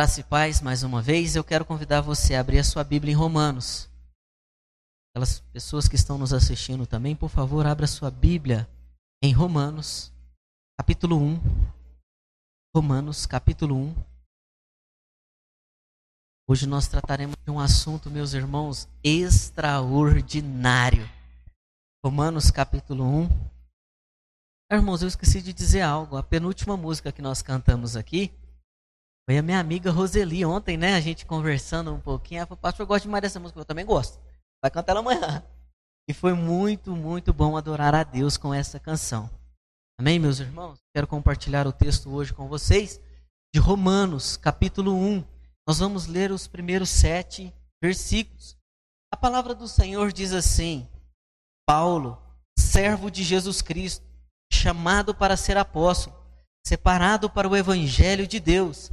Graça e paz, mais uma vez, eu quero convidar você a abrir a sua Bíblia em Romanos. Aquelas pessoas que estão nos assistindo também, por favor, abra a sua Bíblia em Romanos, capítulo 1. Romanos, capítulo 1. Hoje nós trataremos de um assunto, meus irmãos, extraordinário. Romanos, capítulo 1. Irmãos, eu esqueci de dizer algo. A penúltima música que nós cantamos aqui foi a minha amiga Roseli ontem, né? A gente conversando um pouquinho. Ela falou, pastor, eu gosto demais dessa música. Eu também gosto. Vai cantar ela amanhã. E foi muito, muito bom adorar a Deus com essa canção. Amém, meus irmãos? Quero compartilhar o texto hoje com vocês de Romanos, capítulo 1. Nós vamos ler os primeiros sete versículos. A palavra do Senhor diz assim: Paulo, servo de Jesus Cristo, chamado para ser apóstolo, separado para o evangelho de Deus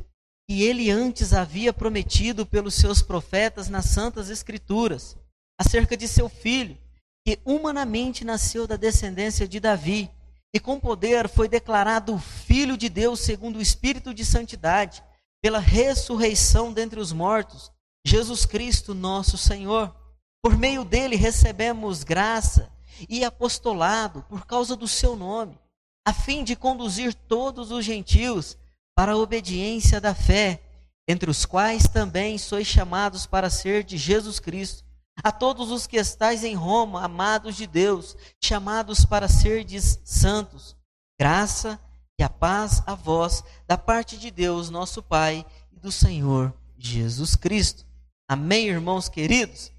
que ele antes havia prometido pelos seus profetas nas Santas Escrituras, acerca de seu filho, que humanamente nasceu da descendência de Davi, e com poder foi declarado Filho de Deus segundo o Espírito de Santidade, pela ressurreição dentre os mortos, Jesus Cristo, nosso Senhor. Por meio dele recebemos graça e apostolado por causa do seu nome, a fim de conduzir todos os gentios para a obediência da fé, entre os quais também sois chamados para ser de Jesus Cristo. A todos os que estais em Roma, amados de Deus, chamados para serdes santos, graça e a paz a vós, da parte de Deus, nosso Pai, e do Senhor Jesus Cristo. Amém, irmãos queridos?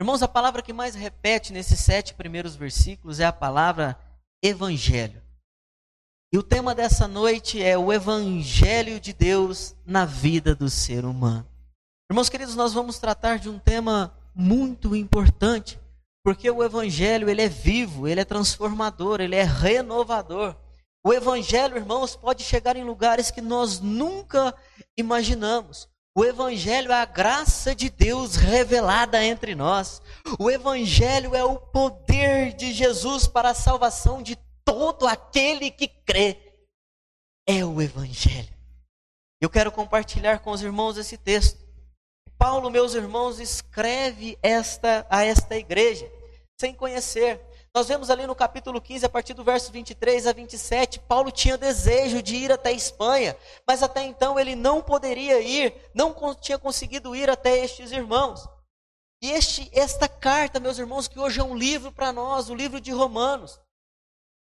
Irmãos, a palavra que mais repete nesses sete primeiros versículos é a palavra evangelho. E o tema dessa noite é o Evangelho de Deus na vida do ser humano. Irmãos queridos, nós vamos tratar de um tema muito importante, porque o Evangelho ele é vivo, ele é transformador, ele é renovador. O Evangelho, irmãos, pode chegar em lugares que nós nunca imaginamos. O Evangelho é a graça de Deus revelada entre nós. O Evangelho é o poder de Jesus para a salvação de todo aquele que crê. É o Evangelho. Eu quero compartilhar com os irmãos esse texto. Paulo, meus irmãos, escreve esta a esta igreja sem conhecer. Nós vemos ali no capítulo 15, a partir do verso 23 a 27, Paulo tinha desejo de ir até a Espanha, mas até então ele não poderia ir, não tinha conseguido ir até estes irmãos. E este, esta carta, meus irmãos, que hoje é um livro para nós, o livro de Romanos,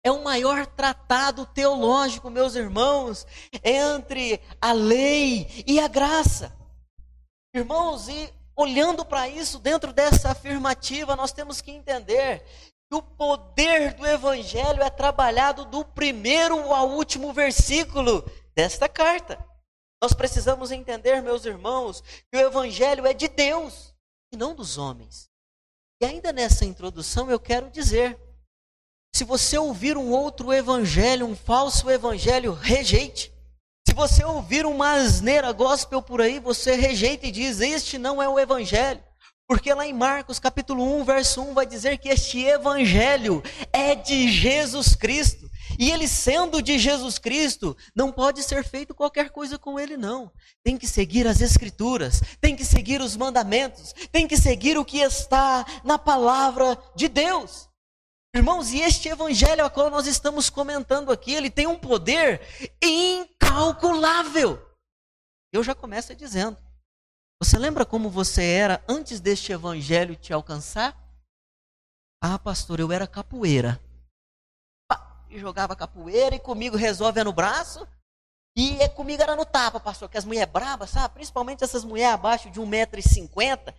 é o maior tratado teológico, meus irmãos, entre a lei e a graça. Irmãos, e olhando para isso, dentro dessa afirmativa, nós temos que entender que o poder do Evangelho é trabalhado do primeiro ao último versículo desta carta. Nós precisamos entender, meus irmãos, que o Evangelho é de Deus e não dos homens. E ainda nessa introdução eu quero dizer se você ouvir um outro evangelho, um falso evangelho, rejeite. Se você ouvir uma asneira gospel por aí, você rejeita e diz: Este não é o evangelho. Porque lá em Marcos capítulo 1, verso 1 vai dizer que este evangelho é de Jesus Cristo. E ele sendo de Jesus Cristo, não pode ser feito qualquer coisa com ele não. Tem que seguir as escrituras, tem que seguir os mandamentos, tem que seguir o que está na palavra de Deus. Irmãos, e este evangelho a qual nós estamos comentando aqui, ele tem um poder incalculável. Eu já começo dizendo. Você lembra como você era antes deste evangelho te alcançar? Ah, pastor, eu era capoeira. E jogava capoeira e comigo resolve no braço. E é comigo era no tapa, pastor, que as mulheres brabas, sabe? Principalmente essas mulheres abaixo de 1,50m.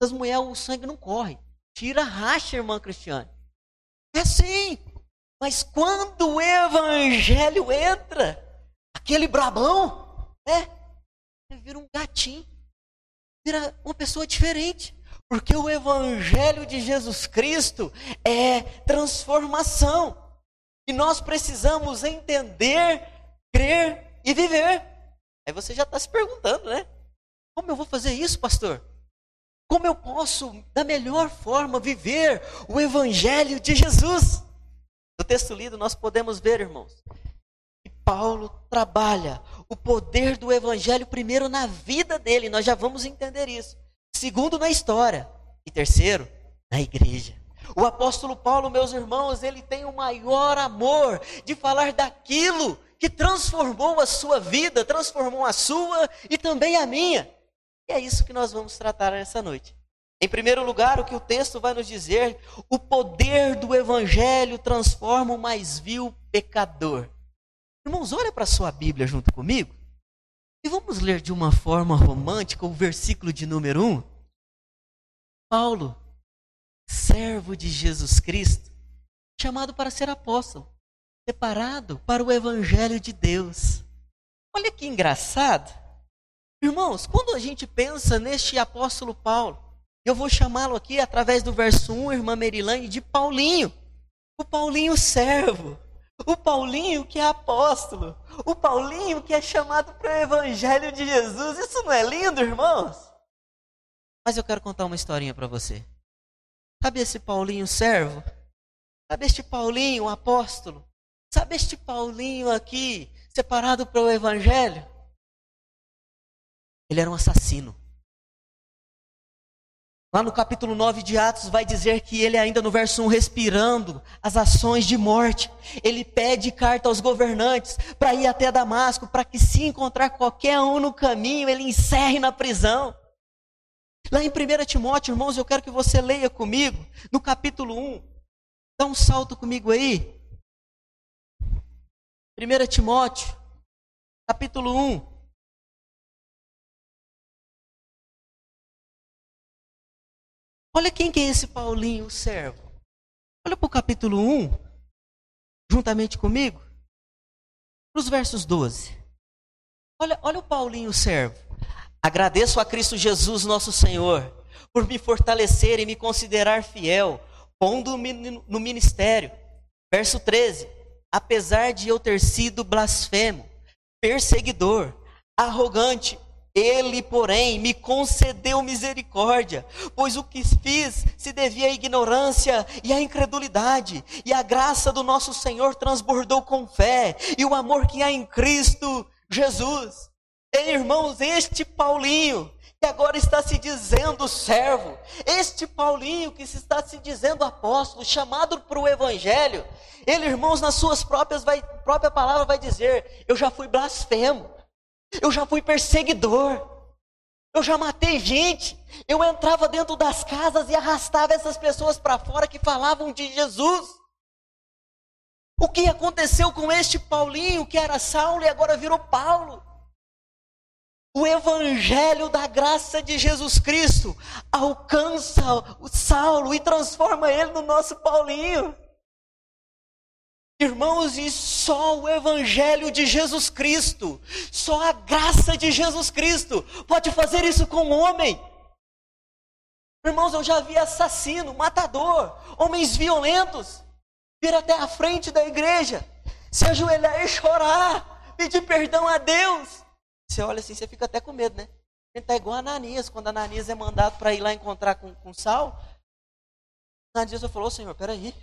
Essas mulheres, o sangue não corre. Tira racha, irmã Cristiane. É sim. Mas quando o evangelho entra, aquele brabão, né? Vira um gatinho. Vira uma pessoa diferente. Porque o evangelho de Jesus Cristo é transformação. E nós precisamos entender, crer e viver. Aí você já está se perguntando, né? Como eu vou fazer isso, pastor? Como eu posso, da melhor forma, viver o Evangelho de Jesus? No texto lido, nós podemos ver, irmãos, que Paulo trabalha o poder do evangelho primeiro na vida dele, nós já vamos entender isso. Segundo, na história. E terceiro, na igreja. O apóstolo Paulo, meus irmãos, ele tem o maior amor de falar daquilo que transformou a sua vida, transformou a sua e também a minha. E é isso que nós vamos tratar nessa noite. Em primeiro lugar, o que o texto vai nos dizer, o poder do evangelho transforma o mais vil pecador. Irmãos, olha para a sua Bíblia junto comigo. E vamos ler de uma forma romântica o versículo de número 1. Paulo, servo de Jesus Cristo, chamado para ser apóstolo, separado para o evangelho de Deus. Olha que engraçado. Irmãos, quando a gente pensa neste apóstolo Paulo, eu vou chamá-lo aqui através do verso 1, irmã Merilane, de Paulinho. O Paulinho servo. O Paulinho que é apóstolo. O Paulinho que é chamado para o Evangelho de Jesus. Isso não é lindo, irmãos? Mas eu quero contar uma historinha para você. Sabe esse Paulinho servo? Sabe este Paulinho apóstolo? Sabe este Paulinho aqui, separado para o Evangelho? Ele era um assassino. Lá no capítulo 9 de Atos vai dizer que ele ainda no verso 1 respirando as ações de morte, ele pede carta aos governantes para ir até Damasco, para que se encontrar qualquer um no caminho, ele encerre na prisão. Lá em 1 Timóteo, irmãos, eu quero que você leia comigo, no capítulo 1. Dá um salto comigo aí. 1 Timóteo, capítulo 1. Olha quem que é esse Paulinho, o servo. Olha para o capítulo 1, juntamente comigo, para os versos 12. Olha, olha o Paulinho, o servo. Agradeço a Cristo Jesus, nosso Senhor, por me fortalecer e me considerar fiel, pondo no ministério. Verso 13. Apesar de eu ter sido blasfemo, perseguidor, arrogante, ele, porém, me concedeu misericórdia, pois o que fiz se devia à ignorância e à incredulidade, e a graça do nosso Senhor transbordou com fé, e o amor que há em Cristo Jesus. Ei, irmãos, este Paulinho, que agora está se dizendo servo, este Paulinho que se está se dizendo apóstolo, chamado para o Evangelho, ele, irmãos, nas suas próprias vai, própria palavra vai dizer: Eu já fui blasfemo, eu já fui perseguidor. Eu já matei gente. Eu entrava dentro das casas e arrastava essas pessoas para fora que falavam de Jesus. O que aconteceu com este Paulinho, que era Saulo e agora virou Paulo? O evangelho da graça de Jesus Cristo alcança o Saulo e transforma ele no nosso Paulinho. Irmãos, e só o Evangelho de Jesus Cristo, só a graça de Jesus Cristo pode fazer isso com o homem. Irmãos, eu já vi assassino, matador, homens violentos, vir até a frente da igreja, se ajoelhar e chorar, pedir perdão a Deus. Você olha assim, você fica até com medo, né? A gente tá igual a Ananias, quando Ananias é mandado para ir lá encontrar com, com Saul. Ananias falou, Senhor, peraí,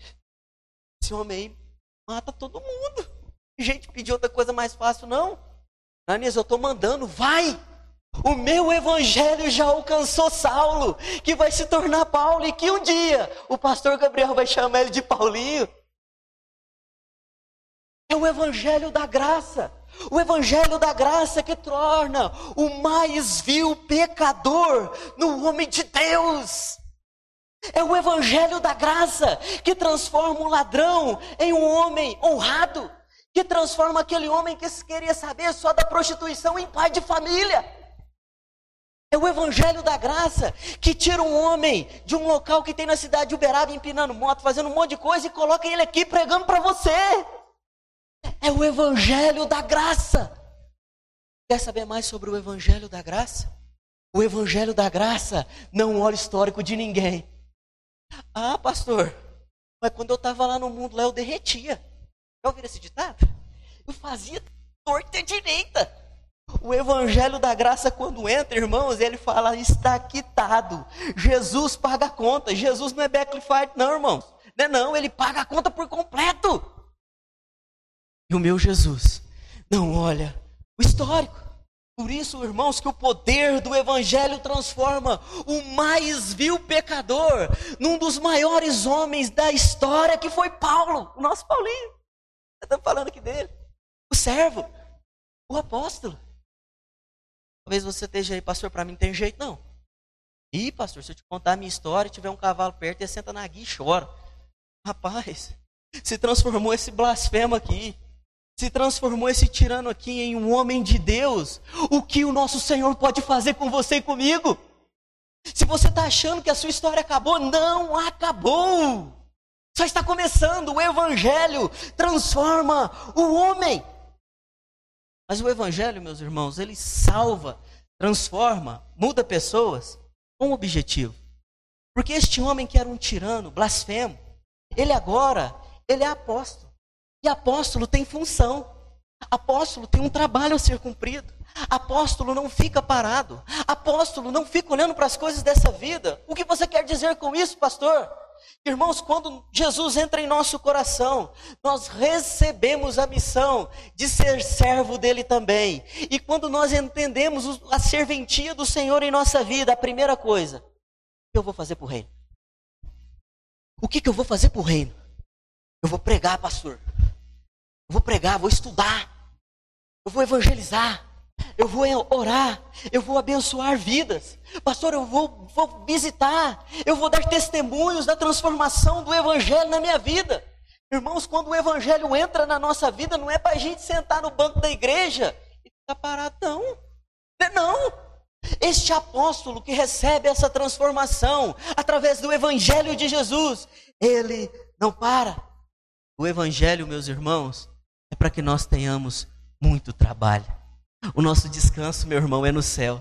esse homem aí mata todo mundo. Gente, pedir outra coisa mais fácil, não. Ananias, eu estou mandando, vai. O meu evangelho já alcançou Saulo, que vai se tornar Paulo, e que um dia o pastor Gabriel vai chamar ele de Paulinho. É o evangelho da graça. O evangelho da graça que torna o mais vil pecador no homem de Deus. É o evangelho da graça que transforma um ladrão em um homem honrado, que transforma aquele homem que queria saber só da prostituição em pai de família. É o evangelho da graça que tira um homem de um local que tem na cidade de Uberaba empinando moto, fazendo um monte de coisa e coloca ele aqui pregando para você. É o evangelho da graça. Quer saber mais sobre o evangelho da graça? O evangelho da graça não olha o histórico de ninguém. Ah, pastor, mas quando eu estava lá no mundo, lá eu derretia. Já ouviram esse ditado? Eu fazia torta direita. O evangelho da graça, quando entra, irmãos, ele fala: está quitado. Jesus paga a conta. Jesus não é backfight, não, irmãos. Não é não, ele paga a conta por completo. E o meu Jesus não olha o histórico. Por isso, irmãos, que o poder do Evangelho transforma o mais vil pecador num dos maiores homens da história, que foi Paulo, o nosso Paulinho. Estamos falando aqui dele. O servo, o apóstolo. Talvez você esteja aí, pastor, para mim não tem jeito não. Ih, pastor, se eu te contar a minha história, tiver um cavalo perto, você senta na guia e chora. Rapaz, se transformou esse blasfemo aqui se transformou esse tirano aqui em um homem de Deus, o que o nosso Senhor pode fazer com você e comigo? Se você está achando que a sua história acabou, não acabou. Só está começando. O Evangelho transforma o homem. Mas o Evangelho, meus irmãos, ele salva, transforma, muda pessoas com um objetivo. Porque este homem que era um tirano, blasfemo, ele agora, ele é apóstolo. E apóstolo tem função. Apóstolo tem um trabalho a ser cumprido. Apóstolo não fica parado. Apóstolo não fica olhando para as coisas dessa vida. O que você quer dizer com isso, pastor? Irmãos, quando Jesus entra em nosso coração, nós recebemos a missão de ser servo dele também. E quando nós entendemos a serventia do Senhor em nossa vida, a primeira coisa, o que eu vou fazer para o reino? O que, que eu vou fazer para o reino? Eu vou pregar, pastor. Eu vou pregar, vou estudar. Eu vou evangelizar. Eu vou orar. Eu vou abençoar vidas. Pastor, eu vou, vou visitar. Eu vou dar testemunhos da transformação do Evangelho na minha vida. Irmãos, quando o Evangelho entra na nossa vida, não é para a gente sentar no banco da igreja e ficar parado, não. É não. Este apóstolo que recebe essa transformação através do Evangelho de Jesus, ele não para. O Evangelho, meus irmãos, para que nós tenhamos muito trabalho. O nosso descanso, meu irmão, é no céu.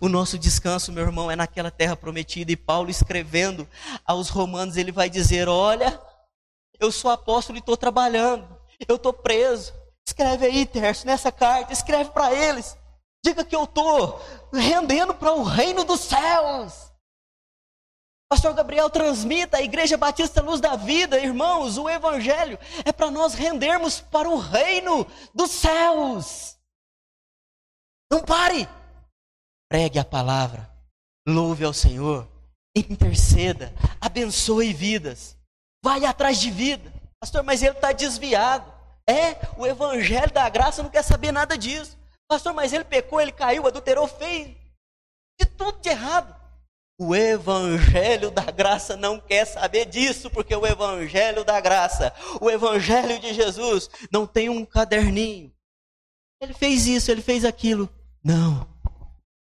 O nosso descanso, meu irmão, é naquela terra prometida. E Paulo escrevendo aos romanos, ele vai dizer: Olha, eu sou apóstolo e estou trabalhando, eu estou preso. Escreve aí, Terço, nessa carta, escreve para eles. Diga que eu estou rendendo para o reino dos céus. Pastor Gabriel transmita a Igreja Batista Luz da Vida, irmãos, o Evangelho é para nós rendermos para o reino dos céus. Não pare, pregue a palavra, louve ao Senhor, interceda, abençoe vidas, vai atrás de vida. Pastor, mas ele está desviado. É, o Evangelho da graça não quer saber nada disso. Pastor, mas ele pecou, ele caiu, adulterou, fez de tudo de errado. O Evangelho da Graça não quer saber disso, porque o Evangelho da Graça, o Evangelho de Jesus, não tem um caderninho. Ele fez isso, ele fez aquilo. Não.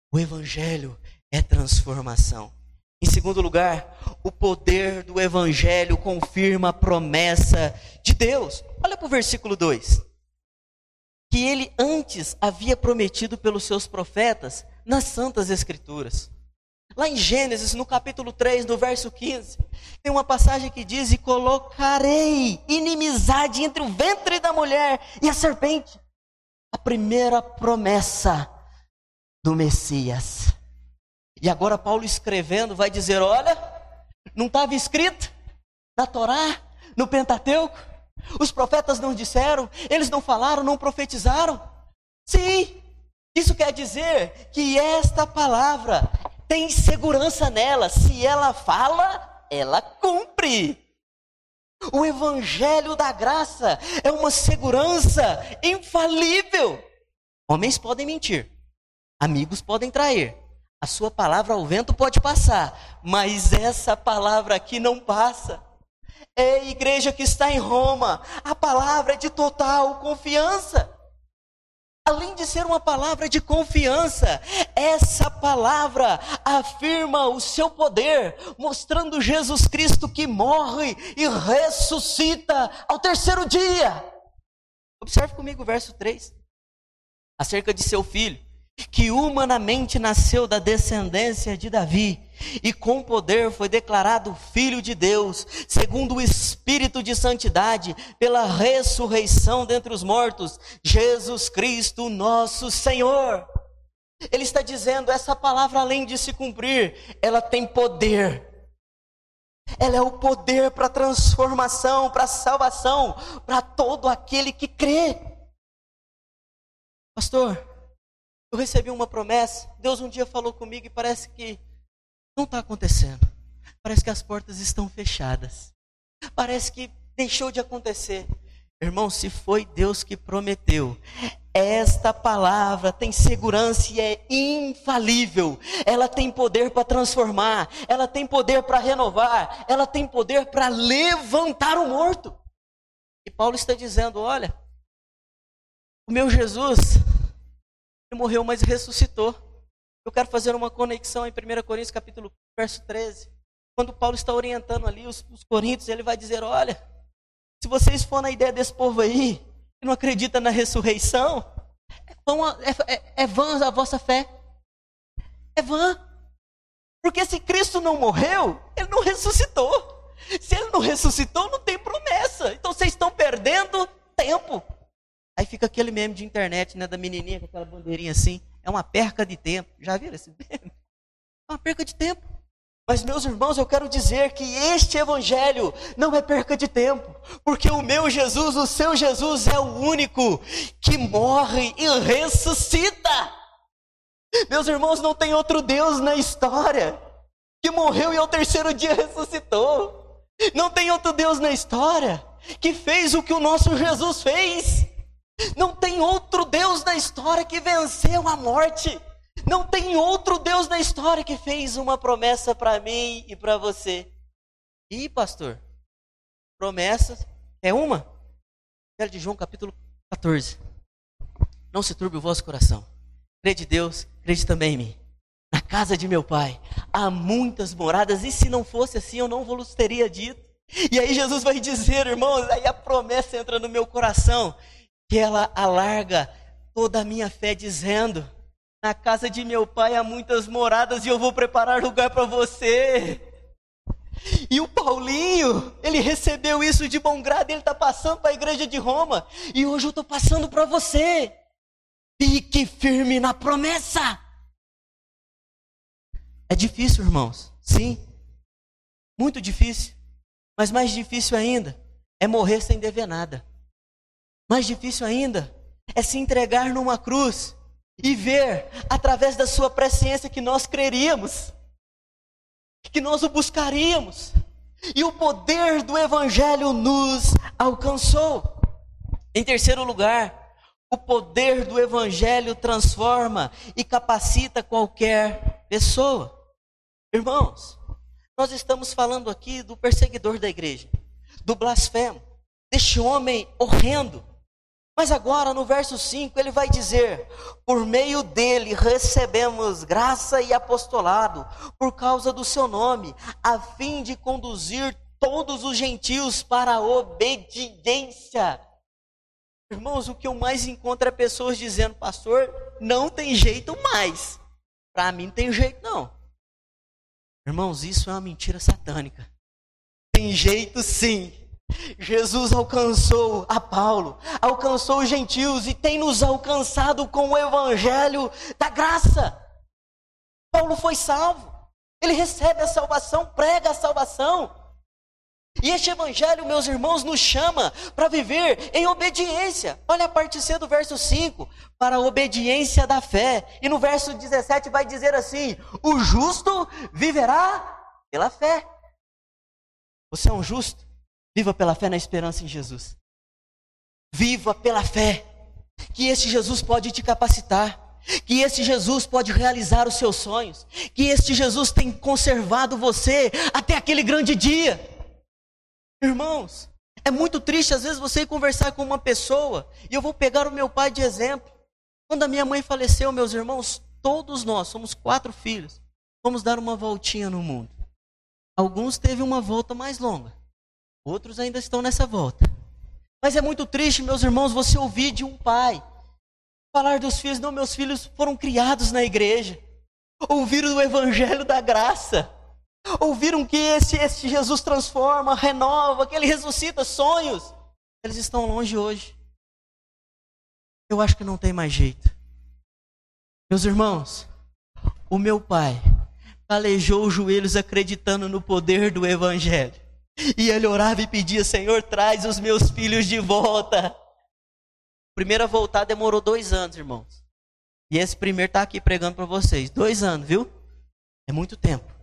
O Evangelho é transformação. Em segundo lugar, o poder do Evangelho confirma a promessa de Deus. Olha para o versículo 2. Que ele antes havia prometido pelos seus profetas nas Santas Escrituras. Lá em Gênesis, no capítulo 3, no verso 15, tem uma passagem que diz: E colocarei inimizade entre o ventre da mulher e a serpente. A primeira promessa do Messias. E agora, Paulo escrevendo, vai dizer: Olha, não estava escrito na Torá, no Pentateuco? Os profetas não disseram, eles não falaram, não profetizaram? Sim, isso quer dizer que esta palavra tem segurança nela. Se ela fala, ela cumpre. O evangelho da graça é uma segurança infalível. Homens podem mentir, amigos podem trair, a sua palavra ao vento pode passar, mas essa palavra aqui não passa. É a igreja que está em Roma, a palavra é de total confiança além de ser uma palavra de confiança, essa palavra afirma o seu poder, mostrando Jesus Cristo que morre e ressuscita ao terceiro dia. Observe comigo o verso 3. Acerca de seu filho que humanamente nasceu da descendência de Davi e com poder foi declarado filho de Deus, segundo o espírito de santidade, pela ressurreição dentre os mortos, Jesus Cristo, nosso Senhor. Ele está dizendo, essa palavra além de se cumprir, ela tem poder. Ela é o poder para transformação, para salvação, para todo aquele que crê. Pastor, eu recebi uma promessa. Deus um dia falou comigo e parece que não está acontecendo. Parece que as portas estão fechadas. Parece que deixou de acontecer. Irmão, se foi Deus que prometeu, esta palavra tem segurança e é infalível. Ela tem poder para transformar, ela tem poder para renovar, ela tem poder para levantar o morto. E Paulo está dizendo: olha, o meu Jesus, morreu, mas ressuscitou. Eu quero fazer uma conexão em 1 Coríntios capítulo verso 13. Quando Paulo está orientando ali os, os coríntios, ele vai dizer: olha, se vocês for na ideia desse povo aí, que não acredita na ressurreição, é, é, é vã a vossa fé. É vã. Porque se Cristo não morreu, ele não ressuscitou. Se ele não ressuscitou, não tem promessa. Então vocês estão perdendo tempo. Aí fica aquele meme de internet, né, da menininha com aquela bandeirinha assim. É uma perca de tempo. Já viram esse meme? É uma perca de tempo. Mas, meus irmãos, eu quero dizer que este evangelho não é perca de tempo, porque o meu Jesus, o seu Jesus, é o único que morre e ressuscita. Meus irmãos, não tem outro Deus na história que morreu e ao terceiro dia ressuscitou. Não tem outro Deus na história que fez o que o nosso Jesus fez. Não tem outro Deus na história que venceu a morte. Não tem outro Deus na história que fez uma promessa para mim e para você. E pastor, promessas é uma? Evangelho de João, capítulo 14. Não se turbe o vosso coração. Crê de Deus, crede também em mim. Na casa de meu pai há muitas moradas, e se não fosse assim, eu não vos teria dito. E aí Jesus vai dizer, irmãos, aí a promessa entra no meu coração, que ela alarga toda a minha fé, dizendo: na casa de meu pai há muitas moradas e eu vou preparar lugar para você. E o Paulinho, ele recebeu isso de bom grado, ele está passando para a igreja de Roma. E hoje eu estou passando para você. Fique firme na promessa. É difícil, irmãos. Sim. Muito difícil. Mas mais difícil ainda é morrer sem dever nada. Mais difícil ainda é se entregar numa cruz e ver através da sua presciência que nós creríamos, que nós o buscaríamos, e o poder do Evangelho nos alcançou. Em terceiro lugar, o poder do Evangelho transforma e capacita qualquer pessoa. Irmãos, nós estamos falando aqui do perseguidor da igreja, do blasfemo, deste homem horrendo, mas agora no verso 5 ele vai dizer: Por meio dele recebemos graça e apostolado, por causa do seu nome, a fim de conduzir todos os gentios para a obediência. Irmãos, o que eu mais encontro é pessoas dizendo, pastor, não tem jeito mais. Para mim não tem jeito não. Irmãos, isso é uma mentira satânica. Tem jeito sim. Jesus alcançou a Paulo, alcançou os gentios e tem nos alcançado com o evangelho da graça. Paulo foi salvo, ele recebe a salvação, prega a salvação. E este evangelho, meus irmãos, nos chama para viver em obediência. Olha a parte C do verso 5, para a obediência da fé. E no verso 17 vai dizer assim: O justo viverá pela fé. Você é um justo? Viva pela fé na esperança em Jesus. Viva pela fé. Que esse Jesus pode te capacitar. Que esse Jesus pode realizar os seus sonhos. Que este Jesus tem conservado você até aquele grande dia. Irmãos, é muito triste às vezes você ir conversar com uma pessoa. E eu vou pegar o meu pai de exemplo. Quando a minha mãe faleceu, meus irmãos, todos nós, somos quatro filhos, fomos dar uma voltinha no mundo. Alguns teve uma volta mais longa. Outros ainda estão nessa volta. Mas é muito triste, meus irmãos, você ouvir de um pai falar dos filhos, não, meus filhos foram criados na igreja. Ouviram o evangelho da graça. Ouviram que esse, esse Jesus transforma, renova, que ele ressuscita sonhos. Eles estão longe hoje. Eu acho que não tem mais jeito. Meus irmãos, o meu pai calejou os joelhos acreditando no poder do evangelho. E ele orava e pedia: Senhor, traz os meus filhos de volta. primeiro a voltar demorou dois anos, irmãos. E esse primeiro está aqui pregando para vocês. Dois anos, viu? É muito tempo.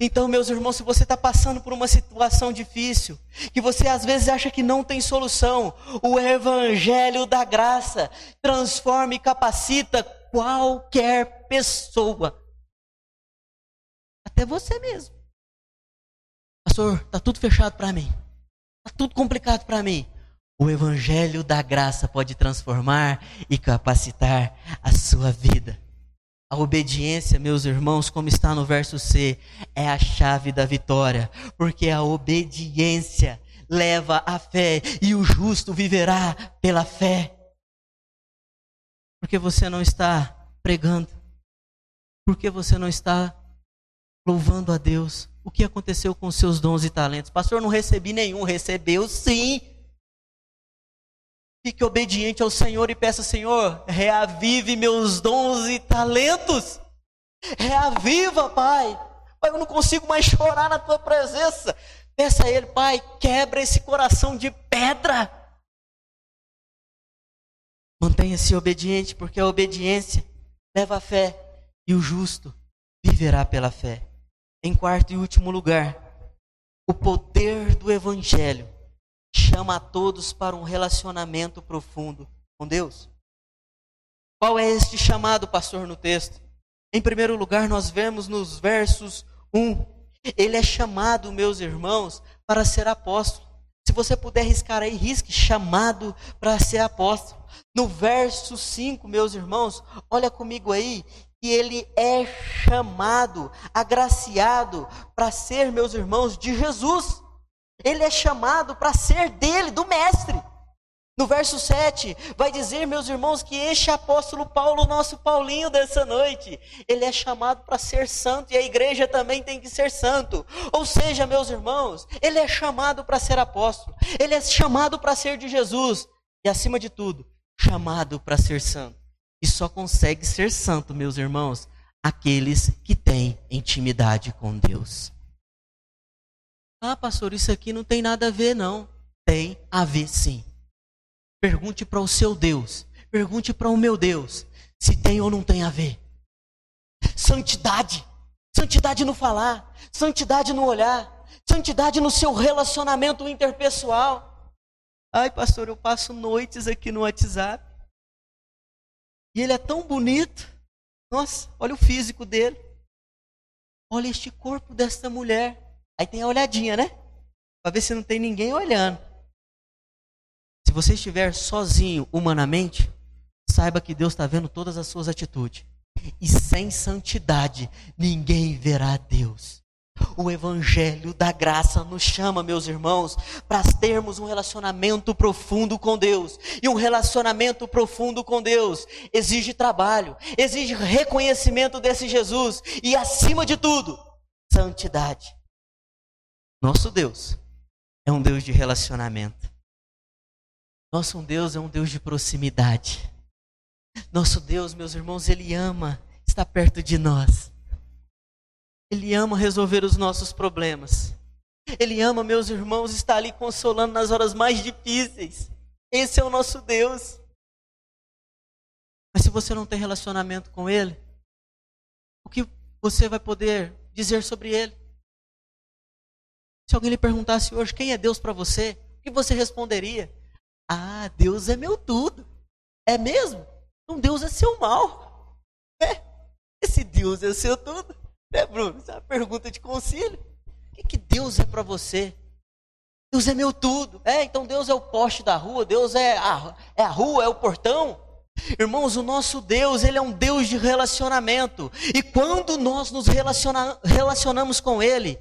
Então, meus irmãos, se você está passando por uma situação difícil, que você às vezes acha que não tem solução, o Evangelho da Graça transforma e capacita qualquer pessoa, até você mesmo. Pastor, está tudo fechado para mim, está tudo complicado para mim. O Evangelho da Graça pode transformar e capacitar a sua vida. A obediência, meus irmãos, como está no verso C, é a chave da vitória, porque a obediência leva à fé e o justo viverá pela fé. Porque você não está pregando? Porque você não está louvando a Deus? O que aconteceu com seus dons e talentos? Pastor, não recebi nenhum, recebeu sim. Fique obediente ao Senhor e peça, Senhor, reavive meus dons e talentos. Reaviva, Pai. Pai, eu não consigo mais chorar na tua presença. Peça a Ele, Pai, quebra esse coração de pedra. Mantenha-se obediente, porque a obediência leva a fé e o justo viverá pela fé. Em quarto e último lugar, o poder do Evangelho chama a todos para um relacionamento profundo com Deus. Qual é este chamado, pastor, no texto? Em primeiro lugar, nós vemos nos versos 1. Ele é chamado, meus irmãos, para ser apóstolo. Se você puder riscar aí, risque chamado para ser apóstolo. No verso 5, meus irmãos, olha comigo aí, que ele é chamado, agraciado para ser, meus irmãos, de Jesus. Ele é chamado para ser dele, do Mestre. No verso 7, vai dizer, meus irmãos, que este apóstolo Paulo, nosso Paulinho dessa noite, ele é chamado para ser santo e a igreja também tem que ser santo. Ou seja, meus irmãos, ele é chamado para ser apóstolo, ele é chamado para ser de Jesus e, acima de tudo, chamado para ser santo. E só consegue ser santo, meus irmãos, aqueles que têm intimidade com Deus. Ah, pastor, isso aqui não tem nada a ver, não. Tem a ver sim. Pergunte para o seu Deus, pergunte para o meu Deus, se tem ou não tem a ver. Santidade, santidade no falar, santidade no olhar, santidade no seu relacionamento interpessoal. Ai, pastor, eu passo noites aqui no WhatsApp. E ele é tão bonito. Nossa, olha o físico dele. Olha este corpo desta mulher. Aí tem a olhadinha, né? Para ver se não tem ninguém olhando. Se você estiver sozinho humanamente, saiba que Deus está vendo todas as suas atitudes. E sem santidade, ninguém verá Deus. O Evangelho da graça nos chama, meus irmãos, para termos um relacionamento profundo com Deus. E um relacionamento profundo com Deus exige trabalho, exige reconhecimento desse Jesus e, acima de tudo, santidade. Nosso Deus é um Deus de relacionamento. Nosso Deus é um Deus de proximidade. Nosso Deus, meus irmãos, Ele ama estar perto de nós. Ele ama resolver os nossos problemas. Ele ama, meus irmãos, estar ali consolando nas horas mais difíceis. Esse é o nosso Deus. Mas se você não tem relacionamento com Ele, o que você vai poder dizer sobre Ele? Se alguém lhe perguntasse hoje quem é Deus para você, o que você responderia? Ah, Deus é meu tudo. É mesmo? Então Deus é seu mal. É. Esse Deus é seu tudo. Né, Bruno? Essa é uma pergunta de concílio. O que, que Deus é para você? Deus é meu tudo. É, então Deus é o poste da rua, Deus é a, é a rua, é o portão. Irmãos, o nosso Deus, Ele é um Deus de relacionamento. E quando nós nos relaciona, relacionamos com Ele,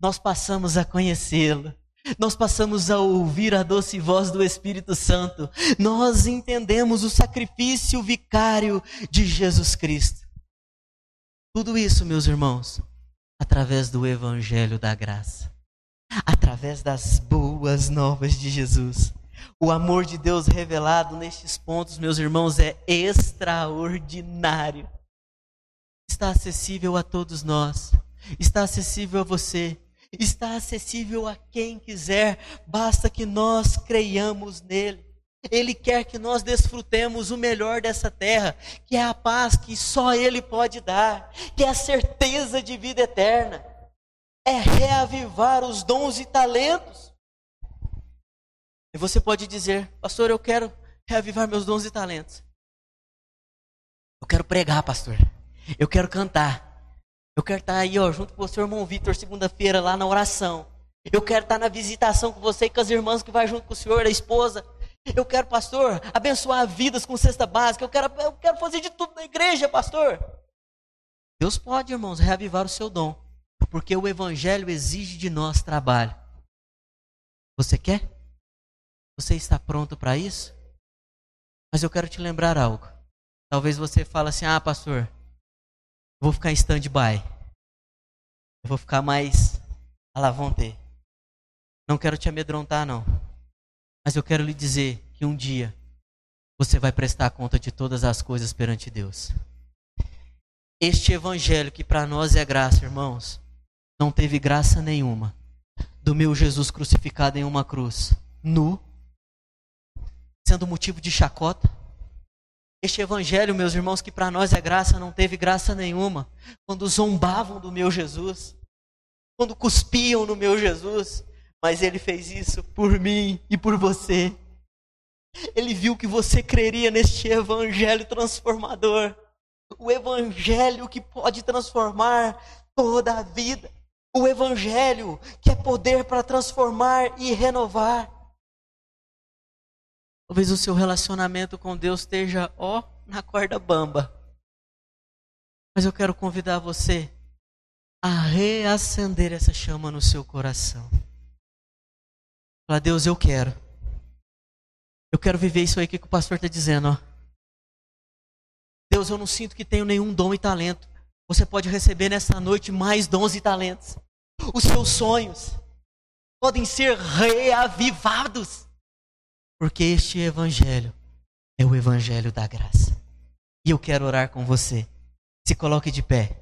nós passamos a conhecê-lo. Nós passamos a ouvir a doce voz do Espírito Santo. Nós entendemos o sacrifício vicário de Jesus Cristo. Tudo isso, meus irmãos, através do Evangelho da Graça, através das boas novas de Jesus. O amor de Deus revelado nestes pontos, meus irmãos, é extraordinário. Está acessível a todos nós, está acessível a você está acessível a quem quiser, basta que nós creiamos nele. Ele quer que nós desfrutemos o melhor dessa terra, que é a paz que só Ele pode dar, que é a certeza de vida eterna, é reavivar os dons e talentos. E você pode dizer, pastor, eu quero reavivar meus dons e talentos. Eu quero pregar, pastor. Eu quero cantar. Eu quero estar aí, ó, junto com o seu irmão Vitor, segunda-feira, lá na oração. Eu quero estar na visitação com você e com as irmãs que vai junto com o senhor, a esposa. Eu quero, pastor, abençoar vidas com cesta básica. Eu quero, eu quero fazer de tudo na igreja, pastor. Deus pode, irmãos, reavivar o seu dom. Porque o evangelho exige de nós trabalho. Você quer? Você está pronto para isso? Mas eu quero te lembrar algo. Talvez você fale assim: "Ah, pastor, eu vou ficar em stand-by. Eu vou ficar mais à la vontade. Não quero te amedrontar, não. Mas eu quero lhe dizer que um dia você vai prestar conta de todas as coisas perante Deus. Este evangelho que para nós é graça, irmãos, não teve graça nenhuma do meu Jesus crucificado em uma cruz, nu, sendo motivo de chacota. Este evangelho, meus irmãos, que para nós é graça, não teve graça nenhuma quando zombavam do meu Jesus, quando cuspiam no meu Jesus, mas ele fez isso por mim e por você. Ele viu que você creria neste evangelho transformador, o evangelho que pode transformar toda a vida, o evangelho que é poder para transformar e renovar. Talvez o seu relacionamento com Deus esteja, ó, na corda bamba. Mas eu quero convidar você a reacender essa chama no seu coração. Falar, Deus, eu quero. Eu quero viver isso aí que o pastor está dizendo. Ó. Deus, eu não sinto que tenho nenhum dom e talento. Você pode receber nessa noite mais dons e talentos. Os seus sonhos podem ser reavivados. Porque este evangelho é o evangelho da graça. E eu quero orar com você. Se coloque de pé.